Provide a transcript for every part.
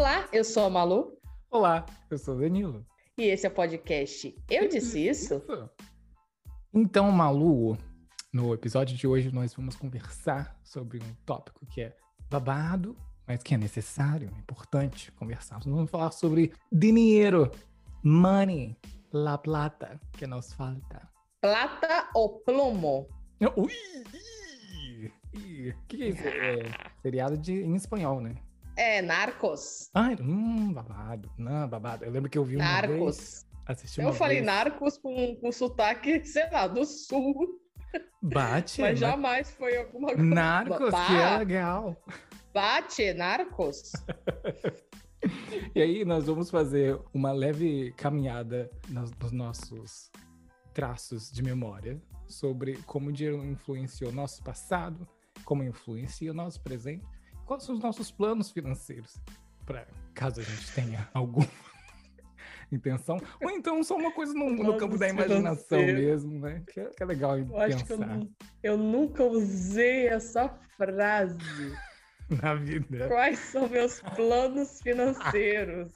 Olá, eu sou a Malu. Olá, eu sou o Danilo. E esse é o podcast Eu Disse Isso? Então, Malu, no episódio de hoje nós vamos conversar sobre um tópico que é babado, mas que é necessário, é importante conversar. Vamos falar sobre dinheiro, money, la plata, que nos falta. Plata ou plomo? Ui! O que é isso? É seriado de, em espanhol, né? É, Narcos. Ai, hum, babado. Não, babado. Eu lembro que eu vi uma Narcos. vez... Assisti Eu falei vez. Narcos com, com sotaque, sei lá, do sul. Bate, mas né? jamais foi alguma coisa. Narcos, Bah, que é legal. Bate, Narcos. E aí nós vamos fazer uma leve caminhada nos, nos nossos traços de memória sobre como o dinheiro influenciou nosso passado, como influencia o nosso presente, quais são os nossos planos financeiros, para caso a gente tenha alguma intenção, ou então só uma coisa no, no campo da imaginação mesmo, né? Que é, que é legal Eu acho que eu, pensar nu- eu nunca usei essa frase. na vida. Quais são meus planos financeiros?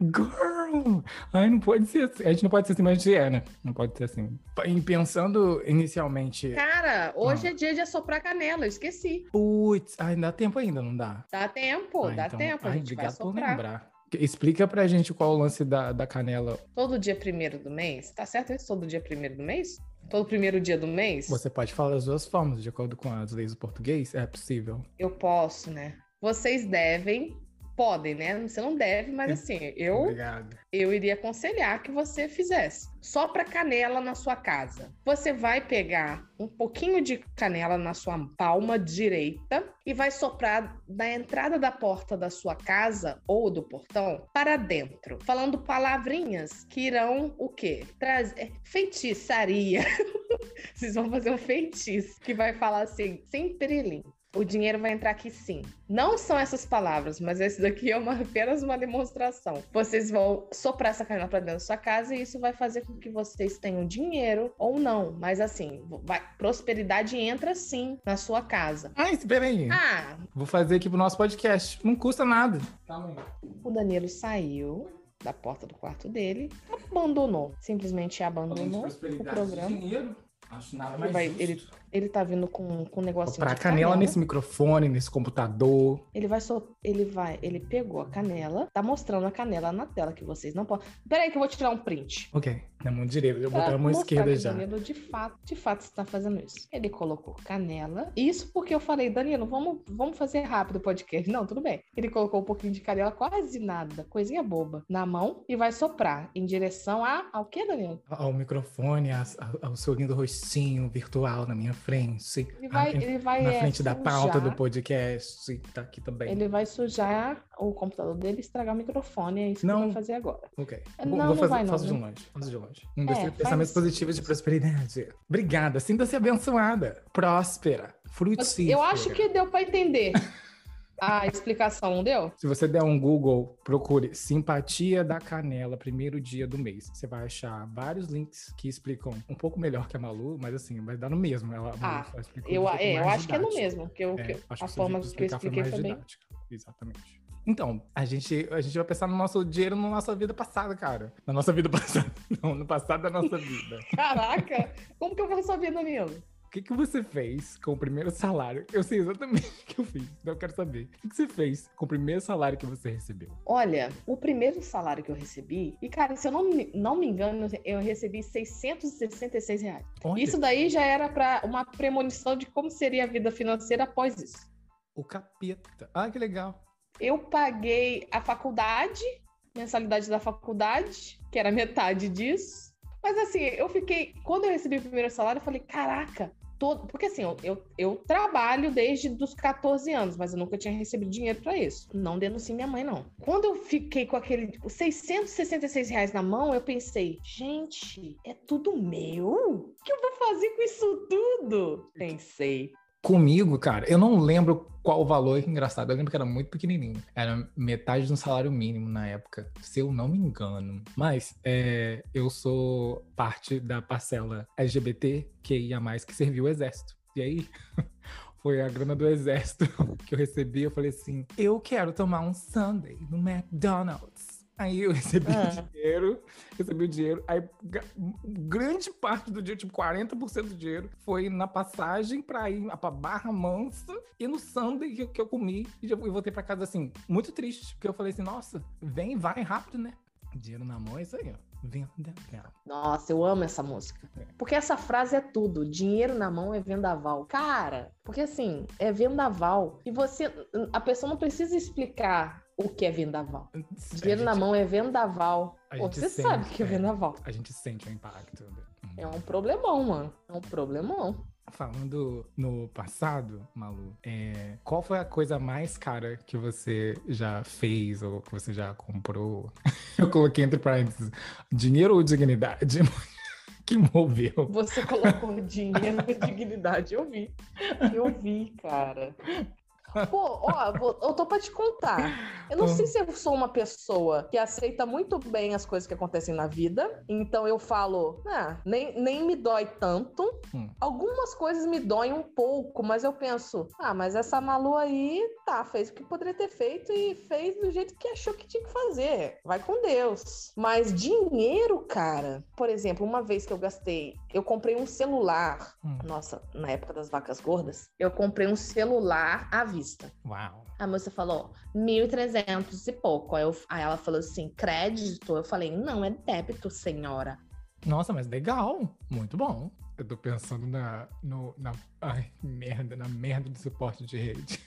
Girl! Ai, não pode ser assim. A gente não pode ser assim, mas a gente é, né? Não pode ser assim. E pensando inicialmente. Cara, hoje Ah. é dia de assoprar canela, eu esqueci. Putz, ai, dá tempo ainda, não dá? Dá tempo, Ah, dá então- tempo, a ai, gente vai obrigado por soprar. lembrar. Explica pra gente qual é o lance da, da canela. Todo dia primeiro do mês? Tá certo isso? Todo dia primeiro do mês? Todo primeiro dia do mês? Você pode falar das duas formas, de acordo com as leis do português? É possível. Eu posso, né? Vocês devem, podem, né? Você não deve, mas É. assim, eu, Obrigado. eu iria aconselhar que você fizesse. Só para canela na sua casa. Você vai pegar um pouquinho de canela na sua palma direita e vai soprar da entrada da porta da sua casa ou do portão para dentro, falando palavrinhas que irão o quê? Trazer feitiçaria. Vocês vão fazer um feitiço que vai falar assim, sem perilim. O dinheiro vai entrar aqui sim. Não são essas palavras, mas esse daqui é uma- apenas uma demonstração. Vocês vão soprar essa canela para dentro da sua casa e isso vai fazer com que vocês tenham dinheiro ou não. Mas assim, vai- prosperidade entra sim na sua casa. Ai, espera aí. Ah, Vou fazer aqui pro nosso podcast. Não custa nada. Calma aí. o Danilo saiu da porta do quarto dele, abandonou. Simplesmente abandonou o programa. dinheiro. Acho nada Ele mais vai- justo. ele Ele tá vindo com, com um negocinho Pra de canela canela. nesse microfone, nesse computador. Ele vai só. Ele vai. Ele pegou a canela, tá mostrando a canela na tela que vocês não podem. Peraí, que eu vou tirar um print. Ok, na mão direita. Eu vou botar a mão esquerda que já. Danilo, de fato, de fato, está fazendo isso. Ele colocou canela. Isso porque eu falei, Danilo, vamos, vamos fazer rápido o podcast. Não, tudo bem. Ele colocou um pouquinho de canela, quase nada, coisinha boba, na mão e vai soprar em direção a, ao que, Danilo? Ao microfone, a- a- ao seu lindo rostinho virtual na minha frente. Ele vai, ele vai na é, frente da pauta do podcast. Tá aqui também. Ele vai sujar o computador dele e estragar o microfone. É isso Não. que ele vai fazer agora. Ok. Não, Vou, não vou fazer, vai não, faço de né? longe. Faço de longe. Um, É, faz- positivos de prosperidade. Obrigada. Sinta-se abençoada. Próspera. Frutífera. Eu acho que deu para entender a explicação, não deu? Se você der um Google, procure Simpatia da Canela, primeiro dia do mês. Você vai achar vários links que explicam um pouco melhor que a Malu, mas assim, vai dar no mesmo. Ela, Ah, Eu, um é, eu acho que é no mesmo, porque eu, É, a que forma que eu expliquei mais também. didática. Exatamente. Então, a gente, a gente vai pensar no nosso dinheiro na nossa vida passada, cara. Na nossa vida passada. Não, no passado da nossa vida. Caraca, como que eu vou saber, Danilo? O que, que você fez com o primeiro salário? Eu sei exatamente o que eu fiz, então eu quero saber. O que, que você fez com o primeiro salário que você recebeu? Olha, o primeiro salário que eu recebi, e cara, se eu não me, não me engano, eu recebi 666 reais. Olha, Isso daí já era para uma premonição de como seria a vida financeira após isso. o capeta. Ah, que legal. Eu paguei a faculdade, mensalidade da faculdade, que era metade disso. Mas assim, eu fiquei. Quando eu recebi o primeiro salário, eu falei: caraca, todo. Porque assim, eu, eu, eu trabalho desde os 14 anos, mas eu nunca tinha recebido dinheiro para isso. Não denuncie minha mãe, não. Quando eu fiquei com aquele tipo, 666 reais na mão, eu pensei: gente, é tudo meu? O que eu vou fazer com isso tudo? Pensei. Comigo, cara, eu não lembro qual o valor, que engraçado. Eu lembro que era muito pequenininho. Era metade de um salário mínimo na época, se eu não me engano. Mas é, eu sou parte da parcela LGBT que ia mais que serviu o exército. E aí foi a grana do exército que eu recebi. Eu falei assim: eu quero tomar um Sunday no McDonald's. Aí eu recebi Ah. o dinheiro, recebi o dinheiro. Aí grande parte do dinheiro, tipo 40% do dinheiro, foi na passagem pra ir pra Barra Mansa e no Sunday que, eu- que eu comi. E eu voltei pra casa assim, muito triste, porque eu falei assim: nossa, vem, vai rápido, né? Dinheiro na mão é isso aí, ó. Vendaval. Nossa, eu amo essa música. Porque essa frase é tudo. Dinheiro na mão é vendaval. Cara, porque assim, é vendaval. E você. A pessoa não precisa explicar o que é vendaval. Dinheiro A na gente- mão é vendaval. Pô, gente você sente, sabe que é é. vendaval. A gente sente o impacto. É um problemão, mano. É um problemão. Falando no passado, Malu, é, qual foi a coisa mais cara que você já fez ou que você já comprou? Eu coloquei entre parênteses, dinheiro ou dignidade? que moveu. Você colocou dinheiro e dignidade. Eu vi. Eu vi, cara. Pô, ó, vou- eu tô pra te contar. Eu não sei se eu sou uma pessoa que aceita muito bem as coisas que acontecem na vida. Então eu falo, ah, nem, nem me dói tanto. Hum. Algumas coisas me doem um pouco, mas eu penso, ah, mas essa Malu aí, tá, fez o que poderia ter feito e fez do jeito que achou que tinha que fazer. Vai com Deus. Mas dinheiro, cara, por exemplo, uma vez que eu gastei, eu comprei um celular. Hum. Nossa, na época das vacas gordas, eu comprei um celular à vista. Uau. A moça falou, 1.300 e pouco. Aí, eu- aí ela falou assim, crédito? Eu falei, não, é débito, senhora. Nossa, mas legal. Muito bom. Eu tô pensando na, no, na, ai, merda, na merda do suporte de rede.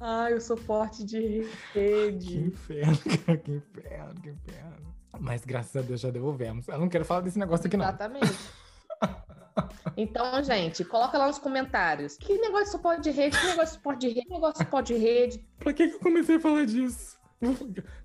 Ai, o suporte de Que rede. inferno, cara, que inferno, que inferno. Mas graças a Deus já devolvemos. Eu não quero falar desse negócio aqui, não. Exatamente. Então, gente, coloca lá nos comentários. Que negócio de suporte de rede? Que negócio de suporte de rede? Que negócio de suporte de rede? Pra que, que eu comecei a falar disso?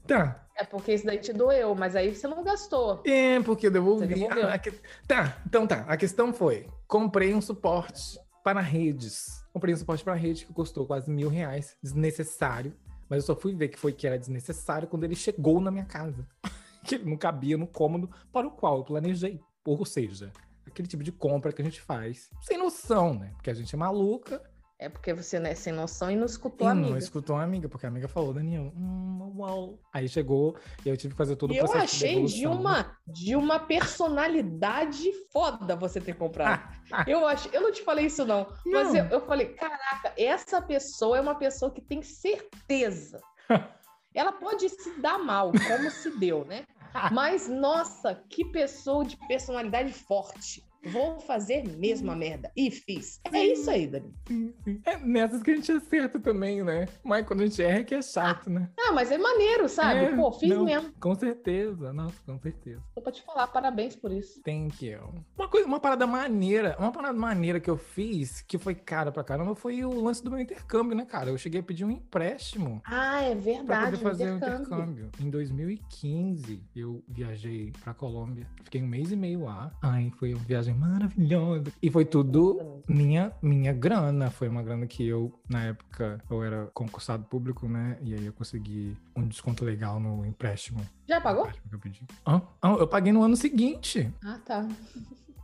Tá, É porque isso daí te doeu, mas aí você não gastou. É, porque eu devolvi. Ah, que- Tá, então tá. A questão foi: comprei um suporte para redes. Comprei um suporte para rede que custou quase mil reais, desnecessário. Mas eu só fui ver que foi que era desnecessário quando ele chegou na minha casa. que ele não cabia no cômodo para o qual eu planejei. Ou seja, aquele tipo de compra que a gente faz sem noção, né? Porque a gente é maluca É porque você não é sem noção e não escutou e a não amiga. escutou a amiga, porque a amiga falou, Daniel, hum, uau. Aí chegou e eu tive que fazer todo o E eu processo achei de devolução. uma, de uma personalidade foda você ter comprado. eu, acho, eu não te falei isso, não. Mas Não. eu, eu falei, caraca, essa pessoa é uma pessoa que tem certeza. Ela pode se dar mal, como se deu, né? Mas, nossa, que pessoa de personalidade forte. Vou fazer mesmo a merda. E fiz. É isso aí, Dani. Sim, sim. É nessas que a gente acerta também, né? Mas quando a gente erra é que é chato, né? Ah, mas é maneiro, sabe? É, Pô, fiz não. mesmo. Com certeza, nossa, com certeza. Tô pra te falar, parabéns por isso. Thank you. Uma coisa, uma parada maneira, uma parada maneira que eu fiz, que foi cara pra caramba, foi o lance do meu intercâmbio, né, cara? Eu cheguei a pedir um empréstimo Ah, é pra verdade. poder fazer intercâmbio. o intercâmbio. Em 2015, eu viajei pra Colômbia. Fiquei um mês e meio lá. Ai, foi uma viagem maravilhosa. E foi tudo minha, minha grana. Foi uma grana que eu, na época, eu era concursado público, né? E aí eu consegui um desconto legal no empréstimo. Já pagou? empréstimo que eu pedi. Hã? Ah, eu paguei no ano seguinte. Ah, tá.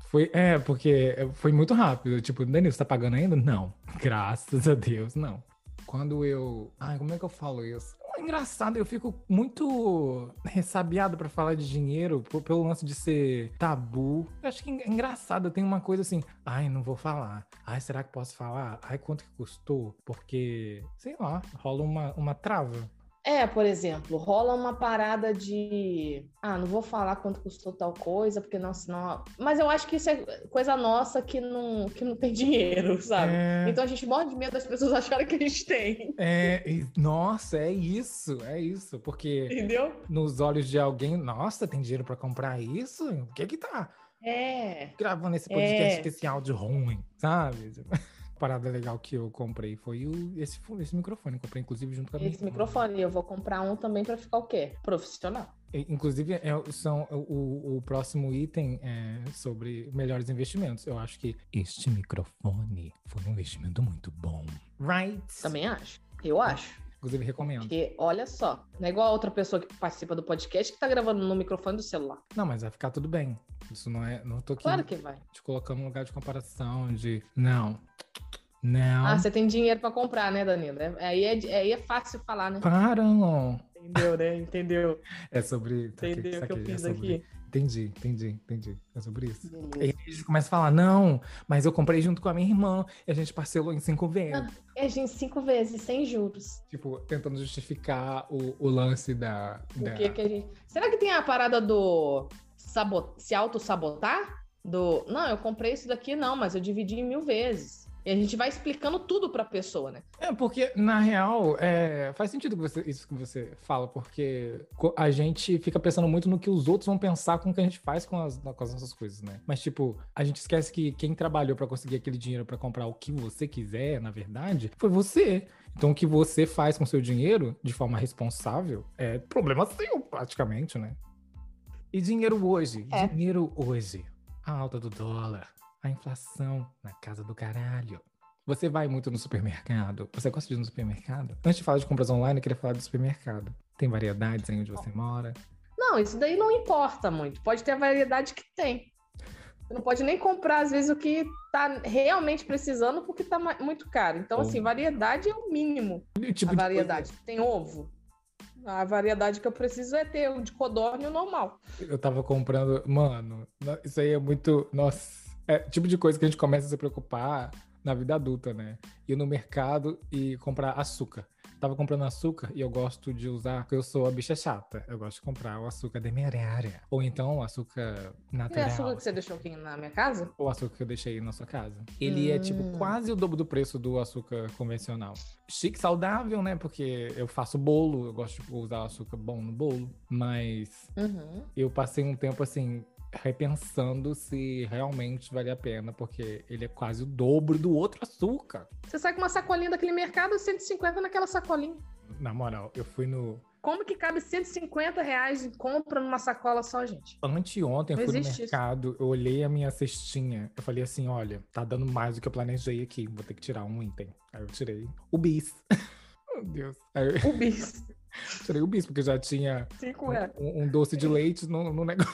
Foi, é, porque foi muito rápido. Tipo, Danilo, você tá pagando ainda? Não. Graças a Deus, não. Quando eu. Ai, como é que eu falo isso? É engraçado, eu fico muito ressabiado pra falar de dinheiro pelo lance de ser tabu. Eu acho que é engraçado, tem uma coisa assim, ai, não vou falar. Ai, será que posso falar? Ai, quanto que custou? Porque, sei lá, rola uma, uma trava. É, por exemplo, rola uma parada de. Ah, não vou falar quanto custou tal coisa, porque não, senão. Mas eu acho que isso é coisa nossa que não, que não tem dinheiro, sabe? É, Então a gente morre de medo das pessoas acharem que a gente tem. é, nossa, é isso, é isso. Porque Entendeu? nos olhos de alguém, nossa, tem dinheiro pra comprar isso? O que que tá É. gravando esse podcast É. com esse áudio ruim, sabe? Parada legal que eu comprei foi o, esse, esse microfone. Comprei, inclusive, junto com a minha Esse microfone, eu vou comprar um também pra ficar o quê? Profissional. Inclusive, é, são, o, o próximo item é sobre melhores investimentos. Eu acho que este microfone foi um investimento muito bom. Right? Também acho. Eu acho. Inclusive, recomendo. Porque, olha só, não é igual a outra pessoa que participa do podcast que tá gravando no microfone do celular. Não, mas vai ficar tudo bem. Isso não é. Não tô aqui Claro que vai. te colocando no lugar de comparação, de. Não. Não. Ah, você tem dinheiro pra comprar, né, Danilo? É- Aí é, aí é fácil falar, né? Para, não. Entendeu, né? Entendeu. É sobre. tá Entendeu o que eu é fiz sobre- aqui? Entendi, entendi, entendi. É sobre isso. E aí Beleza. a gente começa a falar, não, mas eu comprei junto com a minha irmã e a gente parcelou em cinco vezes. É, gente, cinco vezes, sem juros. Tipo, tentando justificar o, o lance da. O da- que que a gente... Será que tem a parada do sabo... se auto-sabotar? Do, não, eu comprei isso daqui, não, mas eu dividi em mil vezes. E a gente vai explicando tudo pra pessoa, né? É, porque, na real, é, faz sentido que você- isso que você fala, porque a gente fica pensando muito no que os outros vão pensar com o que a gente faz com as, com as nossas coisas, né? Mas, tipo, a gente esquece que quem trabalhou pra conseguir aquele dinheiro pra comprar o que você quiser, na verdade, foi você. Então, o que você faz com o seu dinheiro, de forma responsável, é problema seu, praticamente, né? E dinheiro hoje? É. Dinheiro hoje. A alta do dólar, a inflação na casa do caralho. Você vai muito no supermercado? Você gosta de ir no supermercado? Antes de falar de compras online, eu queria falar do supermercado. Tem variedades aí onde você mora? Não, isso daí não importa muito. Pode ter a variedade que tem. Você não pode nem comprar, às vezes, o que tá realmente precisando porque tá muito caro. Então, assim, Bom. variedade é o mínimo. E o tipo a de variedade. Tem ovo. A variedade que eu preciso é ter o de codorna e o normal. Eu tava comprando. Mano, no- isso aí é muito. Nossa. É tipo de coisa que a gente começa a se preocupar na vida adulta, né? Ir no mercado e comprar açúcar. Tava comprando açúcar e eu gosto de usar, porque eu sou a bicha chata. Eu gosto de comprar o açúcar demerara. Ou então o açúcar natural. açúcar que você deixou aqui na minha casa? o açúcar que eu deixei na sua casa. Ele é, tipo, Hum. quase o dobro do preço do açúcar convencional. Chique, saudável, né? Porque eu faço bolo, eu gosto de usar açúcar bom no bolo. Mas Uhum. eu passei um tempo, assim, repensando se realmente vale a pena, porque ele é quase o dobro do outro açúcar. Você sai com uma sacolinha daquele mercado, 150 naquela sacolinha. Na moral, eu fui no... Como que cabe 150 reais em compra numa sacola só, gente? Anteontem eu fui no existe isso. mercado, eu olhei a minha cestinha, eu falei assim, olha, tá dando mais do que eu planejei aqui, vou ter que tirar um item. Aí eu tirei o bis. Meu Deus. Eu O bis. tirei o bis, porque já tinha 5 reais. um, um doce de leite no, no negócio.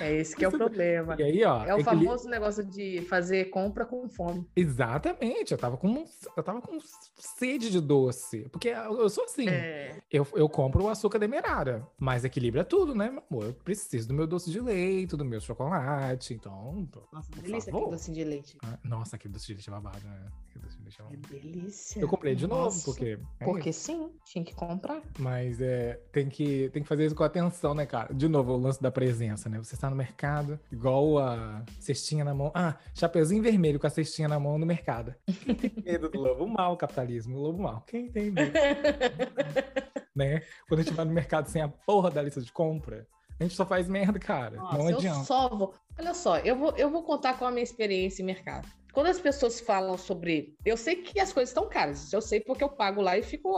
É esse que é o problema. E aí, ó. É o equili- famoso negócio de fazer compra com fome. Exatamente, eu tava com eu tava com sede de doce, porque eu, sou assim, É. eu, eu compro o açúcar demerara, mas equilibra tudo, né, meu amor? Eu preciso do meu doce de leite, do meu chocolate, então, Nossa, por delícia favor. aquele docinho de leite. Ah, Nossa, aquele doce de leite é babado, né? Aquele doce de leite é É babado. delícia. Eu comprei de novo, Nossa. porque. é Porque sim, tinha que comprar. Mas é, tem, que, tem que fazer isso com atenção, né, cara? De novo, o lance da presença, né? Você está no mercado, igual a cestinha na mão. Ah, chapeuzinho vermelho com a cestinha na mão no mercado. Quem tem medo do lobo mal, capitalismo? O lobo mal. Quem tem medo? né? Quando a gente vai no mercado sem a porra da lista de compra, a gente só faz merda, cara. Nossa, Não eu adianta. só vou. Olha só, eu vou, eu vou contar com a minha experiência em mercado. Quando as pessoas falam sobre. Eu sei que as coisas estão caras, eu sei porque eu pago lá e fico.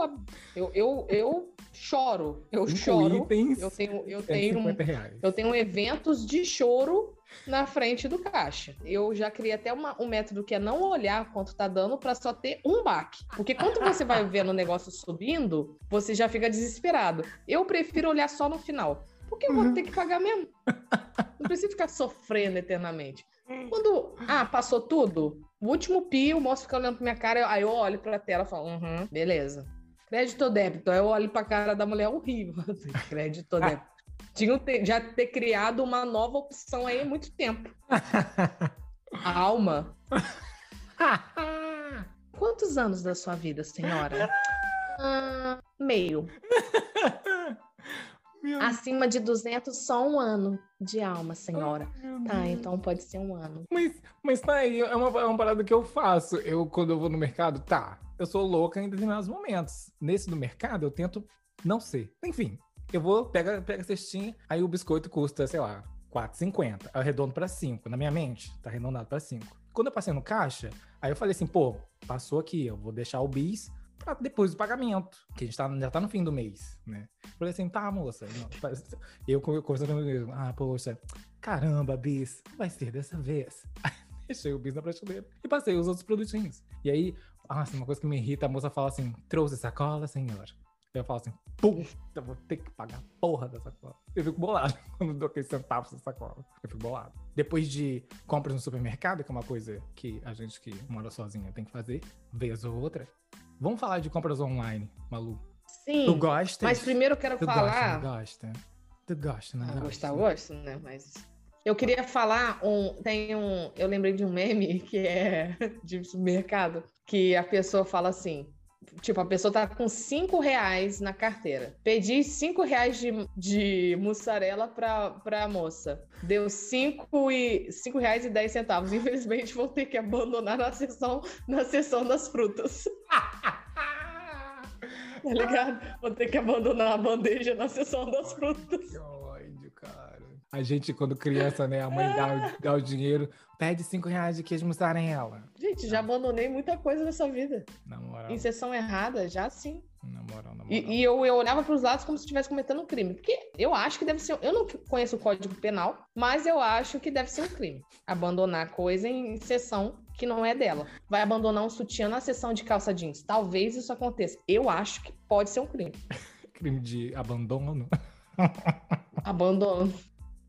Eu, eu, eu choro. Eu Cinco choro. itens, Eu tenho, eu tenho, 150 reais. eu tenho eventos de choro na frente do caixa. Eu já criei até uma- um método que é não olhar quanto tá dando para só ter um baque. Porque quando você vai vendo o negócio subindo, você já fica desesperado. Eu prefiro olhar só no final. Porque eu vou ter que pagar mesmo. Não preciso ficar sofrendo eternamente. Quando, ah, passou tudo, o último pi, o moço fica olhando pra minha cara, aí eu olho pra tela e falo, uhum, beleza. Crédito ou débito? Aí eu olho pra cara da mulher, horrível. Crédito ou débito? Tinham ter- já ter criado uma nova opção aí há muito tempo. A alma. Quantos anos da sua vida, senhora? Ah, meio. Meu Acima de 200, só um ano de alma, senhora. Tá, então pode ser um ano. Mas, mas tá aí, é uma, é uma parada que eu faço. Eu, quando eu vou no mercado, tá, eu sou louca em determinados momentos. Nesse do mercado, eu tento não ser. Enfim, eu vou, pega, pega a cestinha, aí o biscoito custa, sei lá, 4,50. Aí eu arredondo pra 5. Na minha mente, tá arredondado pra 5. Quando eu passei no caixa, aí eu falei assim, pô, passou aqui, eu vou deixar o bis pra depois do pagamento, que a gente tá, já tá no fim do mês, né? Falei assim, tá, moça. Tá- eu con- conversando comigo ah, poxa, caramba, bis, vai ser dessa vez. Deixei o bis na prateleira e passei os outros produtinhos. E aí, nossa, uma coisa que me irrita, a moça fala assim, trouxe sacola, senhor? Eu falo assim, puta, vou ter que pagar a porra da sacola. Eu fico bolado quando dou aqueles centavos da sacola. Eu fico bolado. Depois de compras no supermercado, que é uma coisa que a gente que mora sozinha tem que fazer, vez ou outra. Vamos falar de compras online, Malu. Sim. Tu gosta? Mas primeiro eu quero tu falar. Gosta, gosta? Tu gosta, né? Ah, gostar, gosto, né? Mas. Eu queria falar um. Tem um. Eu lembrei de um meme que é de supermercado, que a pessoa fala assim. Tipo, a pessoa tá com cinco reais na carteira. Pedi cinco reais de, de mussarela pra, pra moça. Deu cinco, e, cinco reais e dez centavos. Infelizmente, vou ter que abandonar na sessão, na sessão das frutas. tá ligado? Vou ter que abandonar a bandeja na sessão das frutas. A gente, quando criança, né? A mãe dá, dá o dinheiro, pede cinco reais de queijo mussarela. Gente, já abandonei muita coisa nessa vida. Na moral. Em sessão errada, já sim. Na moral, na moral. E, e eu, eu olhava para os lados como se estivesse cometendo um crime. Porque eu acho que deve ser. Eu não conheço o código penal, mas eu acho que deve ser um crime. Abandonar coisa em sessão que não é dela. Vai abandonar um sutiã na sessão de calça jeans. Talvez isso aconteça. Eu acho que pode ser um crime. crime de abandono. Abandono.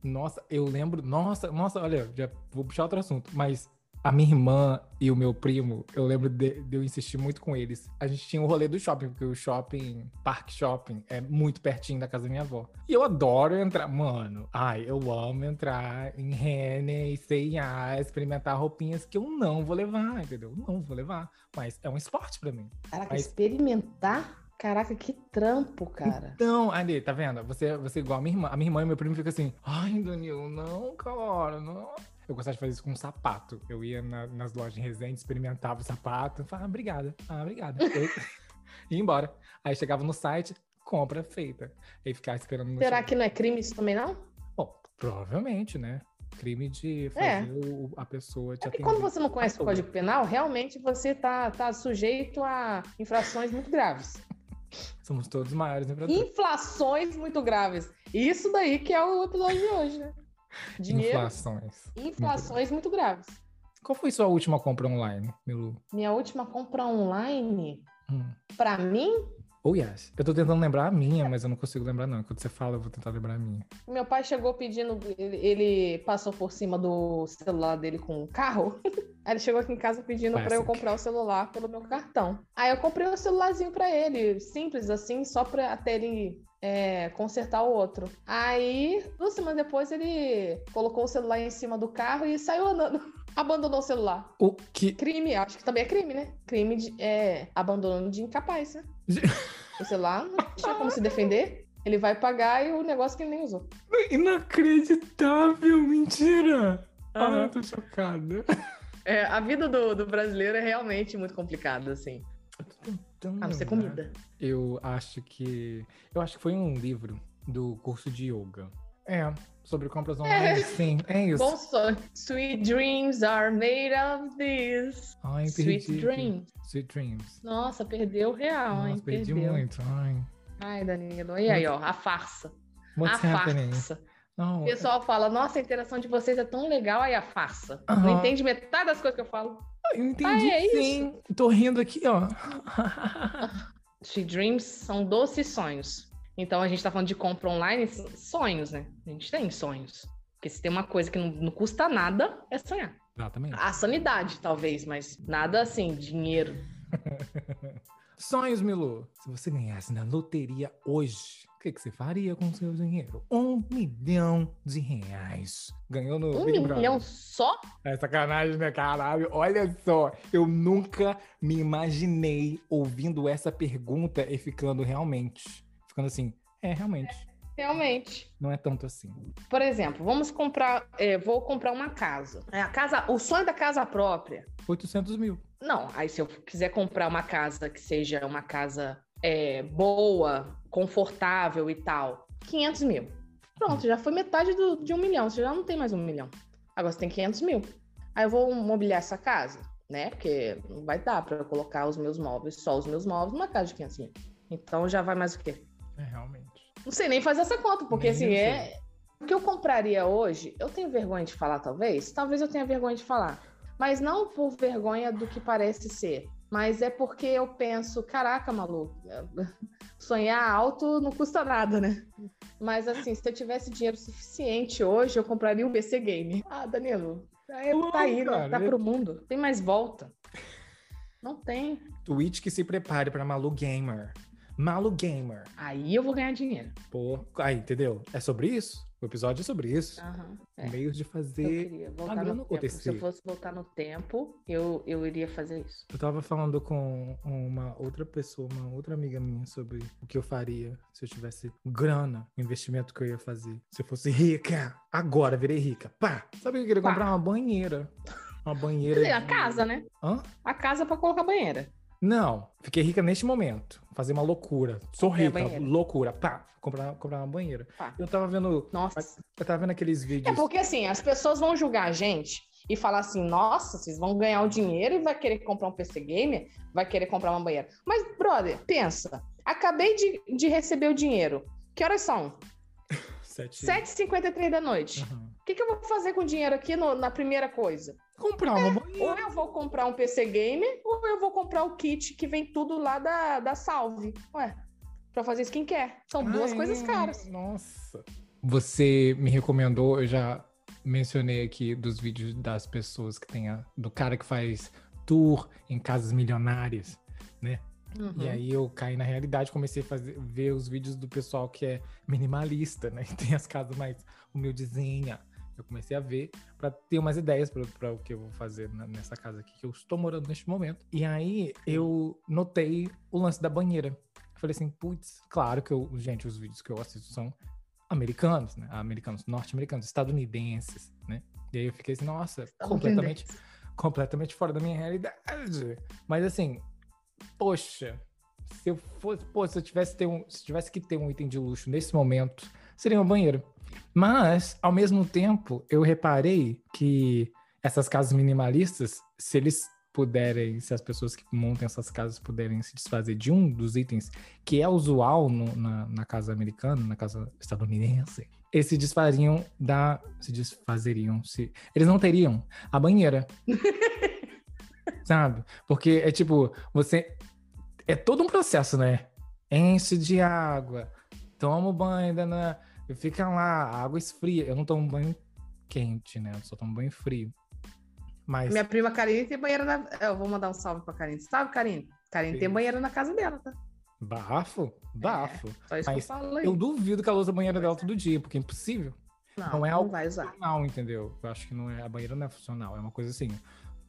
Nossa, eu lembro. Nossa, nossa, olha, já vou puxar outro assunto, mas a minha irmã e o meu primo, eu lembro de, de, eu insistir muito com eles. A gente tinha o rolê do shopping, porque o shopping, Park Shopping, é muito pertinho da casa da minha avó. E eu adoro entrar, mano. Ai, eu amo entrar em Renner e C&A, experimentar roupinhas que eu não vou levar, entendeu? Não vou levar. Mas é um esporte para mim. Caraca, Mas... experimentar? Caraca, que trampo, cara. Então, Ali, tá vendo? Você, você é igual a minha irmã. A minha irmã e meu primo ficam assim, ai, Danilo, não, cara, não. Eu gostava de fazer isso com um sapato. Eu ia na, nas lojas de Resende, experimentava o sapato, falava, ah, obrigada, ah, obrigada. e ia embora. Aí chegava no site, compra feita. Aí ficava esperando no Será que não é crime isso também, não? Bom, provavelmente, né? Crime de fazer É. o- a pessoa te É atender. quando você não conhece o. Código Penal, realmente você tá, tá sujeito a infrações muito graves. Somos todos maiores infratores. Inflações muito graves. Isso daí que é o episódio de hoje, né? Dinheiro, Inflações. inflações muito graves. Qual foi sua última compra online, Milu? Minha última compra online, Hum. pra mim, Oh, yes. Eu tô tentando lembrar a minha, mas eu não consigo lembrar, não. Quando você fala, eu vou tentar lembrar a minha. meu pai chegou pedindo, ele, ele passou por cima do celular dele com o carro. Aí ele chegou aqui em casa pedindo pra eu comprar o celular pelo meu cartão. Aí eu comprei um celularzinho pra ele, simples assim, só pra até ele é, consertar o outro. Aí, duas semanas depois, ele colocou o celular em cima do carro e saiu andando. Abandonou o celular. O que. Crime, acho que também é crime, né? Crime de é, abandono de incapaz, né? O celular não tinha como se defender. Ele vai pagar e o negócio que ele nem usou. Inacreditável! Mentira! Ah, eu tô chocada. É, a vida do, do brasileiro é realmente muito complicada, assim. A não ser comida. Eu acho que. Eu acho que foi um livro do curso de yoga. É, sobre compras online. Sim, é isso. Bom sonho. Sweet dreams are made of this. Ai, Sweet dreams. Sweet Dreams. Nossa, perdeu o real, hein? Nossa, perdi Perdeu. muito. Ai. Ai, Danilo. E aí, ó, a farsa. What's a happening? farsa. Não, O pessoal fala, nossa, a interação de vocês é tão legal, aí a farsa. Aham. Não entende metade das coisas que eu falo. eu entendi Ah, é sim. Tô rindo aqui, ó. Sweet dreams são doces sonhos. Então a gente tá falando de compra online, sonhos, né? A gente tem sonhos. Porque se tem uma coisa que não, não custa nada, é sonhar. Exatamente. A sanidade, talvez, mas nada assim, dinheiro. Sonhos, Milu. Se você ganhasse na loteria hoje, o que, que você faria com o seu dinheiro? Um milhão de reais. Ganhou no Um Big Brother. milhão só? É sacanagem, né, caralho? Olha só, eu nunca me imaginei ouvindo essa pergunta e ficando realmente. Ficando assim, é, realmente. Realmente. Não é tanto assim. Por exemplo, vamos comprar. é, vou comprar uma casa. É, a casa. O sonho da casa própria. 800 mil. Não, aí se eu quiser comprar uma casa que seja uma casa é, boa, confortável e tal, 500 mil. Pronto, já foi metade do- de um milhão. Você já não tem mais um milhão. Agora você tem 500 mil. Aí eu vou mobiliar essa casa, né? Porque não vai dar para eu colocar os meus móveis, só os meus móveis, numa casa de 500 mil. Então já vai mais o quê? É, realmente. Não sei nem fazer essa conta, porque Nem assim, é. O que eu compraria hoje, eu tenho vergonha de falar, talvez. Talvez eu tenha vergonha de falar. Mas não por vergonha do que parece ser, Mas é porque eu penso, caraca, maluco, sonhar alto não custa nada, né? Mas assim, se eu tivesse dinheiro suficiente hoje, eu compraria um PC game. Ah, Danilo, é, tá aí, né? Tá pro mundo. Tem mais volta. Não tem. Twitch que se prepare para Malu Gamer. Malu Gamer. Aí eu vou ganhar dinheiro. Pô, aí, entendeu? É sobre isso. O episódio é sobre isso. Uhum, é. Meios de fazer a grana acontecer. Se eu fosse voltar no tempo, eu, eu iria fazer isso. Eu tava falando com uma outra pessoa, uma outra amiga minha, sobre o que eu faria se eu tivesse grana, o investimento que eu ia fazer. Se eu fosse rica, agora virei rica. Pá! Sabe que eu queria Pá. comprar uma banheira. Uma banheira. A casa, né? Hã? A casa para colocar banheira. Não, fiquei rica neste momento. Fazer uma loucura. Sou rica, loucura. Pá, comprar, comprar uma banheira. Pá. Eu tava vendo. Nossa. Eu tava vendo aqueles vídeos. É porque assim, as pessoas vão julgar a gente e falar assim: nossa, vocês vão ganhar o dinheiro e vai querer comprar um PC Gamer, vai querer comprar uma banheira. Mas, brother, pensa. Acabei de, de receber o dinheiro. Que horas são? 7h53 da noite. O uhum. que, que eu vou fazer com o dinheiro aqui no, na primeira coisa? Comprar uma é, Ou eu vou comprar um PC Gamer, ou eu vou comprar o kit que vem tudo lá da, da Salve. Ué, pra fazer skincare. São Ai, duas coisas caras. Nossa. Você me recomendou, eu já mencionei aqui dos vídeos das pessoas que tem a, do cara que faz tour em casas milionárias, né? Uhum. E aí eu caí na realidade, comecei a fazer, ver os vídeos do pessoal que é minimalista, né? Tem as casas mais humildezinha. Eu comecei a ver para ter umas ideias para o que eu vou fazer nessa casa aqui que eu estou morando neste momento. E aí eu notei o lance da banheira. Eu falei assim, putz, claro que eu, gente, os vídeos que eu assisto são americanos, né? Americanos, norte-americanos, estadunidenses, né? E aí eu fiquei assim, nossa, completamente, completamente fora da minha realidade. Mas assim, poxa, se eu fosse, pô, se eu tivesse, ter um, se tivesse que ter um item de luxo nesse momento, seria uma banheira. Mas, ao mesmo tempo, eu reparei que essas casas minimalistas, se eles puderem, se as pessoas que montam essas casas puderem se desfazer de um dos itens que é usual no, na, na casa americana, na casa estadunidense, eles se desfariam da. Se desfazeriam. Se, eles não teriam a banheira. sabe? Porque é tipo, você. É todo um processo, né? Enche de água, toma o banho, na, fica lá, a água esfria. Eu não tomo banho quente, né? Eu só tomo banho frio. Mas... Minha prima Karine tem banheira na. Eu vou mandar um salve pra Karine. Salve, Karine. Karine tem banheira na casa dela, tá? Bafo? Bafo. É, só isso Mas que eu. Eu duvido que ela usa a banheira dela todo dia, porque é impossível. Não, não é algo vai usar. funcional, entendeu? Eu acho que não é, a banheira não é funcional. É uma coisa assim.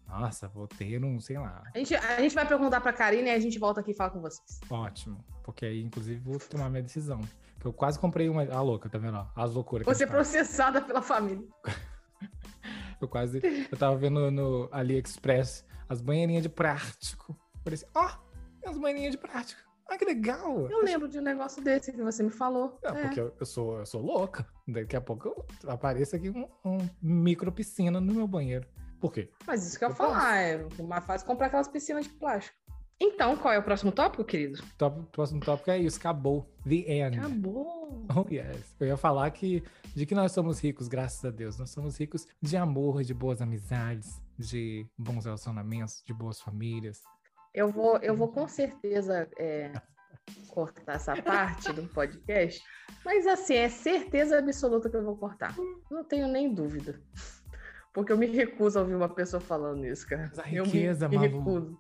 Nossa, vou ter um, sei lá. A gente, a gente vai perguntar pra Karine e a gente volta aqui e fala com vocês. Ótimo. Porque aí, inclusive, vou tomar minha decisão. Eu quase comprei uma. Ah, louca, tá vendo? As loucuras. Você processada pela família. eu quase. Eu tava vendo no AliExpress as banheirinhas de plástico. Falei assim, ó, oh, as banheirinhas de plástico. Ah, que legal! Eu lembro de um negócio desse que você me falou. É, é. porque eu, eu, sou, eu sou louca. Daqui a pouco apareça aqui um, um micro piscina no meu banheiro. Por quê? Mas isso que eu, ia falar, é mais fácil comprar aquelas piscinas de plástico. Então, qual é o próximo tópico, querido? O próximo tópico é isso, acabou. The end. Acabou. Oh, yes. Eu ia falar que de que nós somos ricos, graças a Deus. Nós somos ricos de amor, de boas amizades, de bons relacionamentos, de boas famílias. Eu vou, eu vou com certeza é, cortar essa parte do podcast, mas assim, é certeza absoluta que eu vou cortar. Não tenho nem dúvida. Porque eu me recuso a ouvir uma pessoa falando isso, cara. Mas a riqueza, eu me, me recuso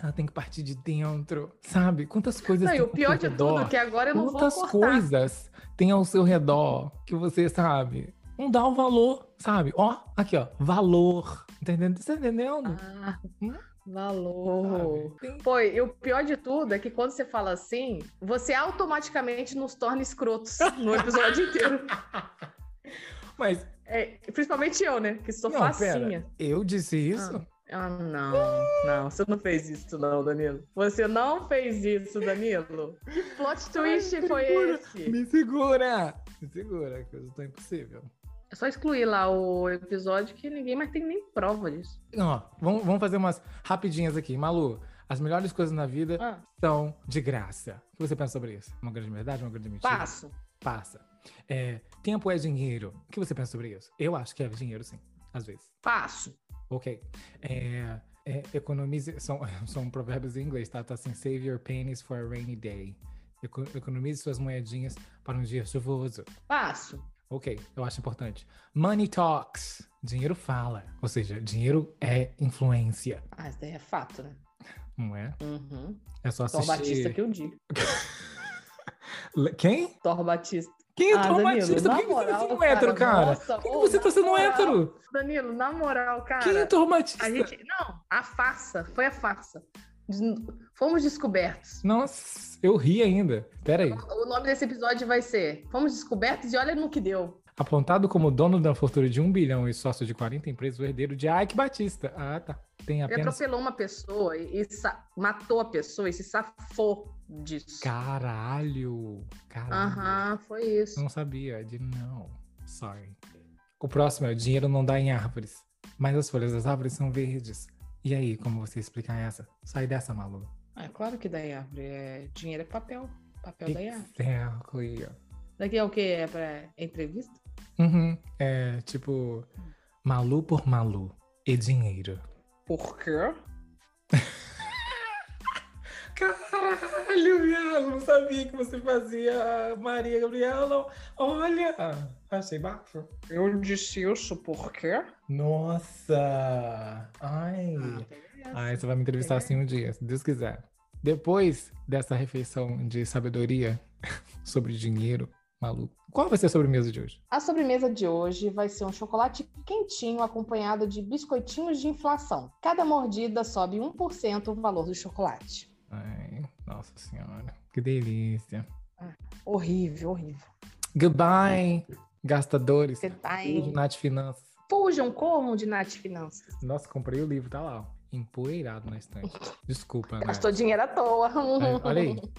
ela tem que partir de dentro, sabe? Quantas coisas Não, tem o pior de tudo é que agora eu não Quantas vou cortar. coisas tem ao seu redor que você sabe? Não dá o valor, sabe? Ó, aqui, ó, valor. Entendendo? Você tá entendendo? Ah, hum? Valor. Pô, e o pior de tudo é que quando você fala assim, você automaticamente nos torna escrotos no episódio inteiro. Mas. É, principalmente eu, né? Que sou não, facinha. Pera, eu disse isso? Ah. Ah, não, não, você não fez isso, não, Danilo. Você não fez isso, Danilo. Que plot twist Ai, foi segura, esse? Me segura! Me segura, que eu tô impossível. É só excluir lá o episódio que ninguém mais tem nem prova disso. Ó, vamos, vamos fazer umas rapidinhas aqui. Malu, as melhores coisas na vida ah. são de graça. O que você pensa sobre isso? Uma grande verdade, uma grande mentira? Passo. Passa. É, tempo é dinheiro. O que você pensa sobre isso? Eu acho que é dinheiro, sim, às vezes. Passo. Ok. É, É, economize. São, são provérbios em inglês, tá? Tá assim: save your pennies for a rainy day. Eco, economize suas moedinhas para um dia chuvoso. Fácil. Ok, eu acho importante. Money talks. Dinheiro fala. Ou seja, dinheiro é influência. Ah, isso daí é fato, né? Não é? Uhum. É só Thor assistir. Batista que eu digo. Quem? Thor Batista. Quem é Ah, Thor Danilo, Por que você tá sendo cara, hétero, cara? nossa, Por que você tá sendo moral. hétero? Danilo, na moral, cara. Quem é Batista? A gente. Não, a farsa. Foi a farsa. Fomos descobertos. Nossa, eu ri ainda. Pera aí. O nome desse episódio vai ser Fomos descobertos e olha no que deu. Apontado como dono da fortuna de um bilhão e sócio de 40 empresas, o herdeiro de Ike Batista. Ah, tá. Tem Ele apenas. atropelou uma pessoa e, e matou a pessoa e se safou disso. Caralho. Caralho. Aham, foi isso. não sabia. De não. Sorry. O próximo é: o dinheiro não dá em árvores, mas as folhas das árvores são verdes. E aí, como você explica essa? Sai dessa, Malu. É claro que da árvore. É... Dinheiro é papel. Papel da árvore. Exactly. Daqui é o que? É pra entrevista? Uhum. É tipo, Malu por Malu e dinheiro. Por quê? Caralho, viado, não sabia que você fazia Maria Gabriela. Olha, achei bafo. Eu disse isso por quê? Nossa, ai. Ai, você vai me entrevistar assim um dia, se Deus quiser. Depois dessa refeição de sabedoria sobre dinheiro, maluco. Qual vai ser a sobremesa de hoje? A sobremesa de hoje vai ser um chocolate quentinho acompanhado de biscoitinhos de inflação. Cada mordida sobe 1% o valor do chocolate. Ai, nossa senhora, que delícia. Horrível, horrível. Goodbye, gastadores. Você tá em... Nath Finanças. Fujam como de Nath Finanças. Nossa, comprei o livro, tá lá, ó. Empoeirado na estante. Desculpa, né? Gastou dinheiro à toa. Aí, olha aí.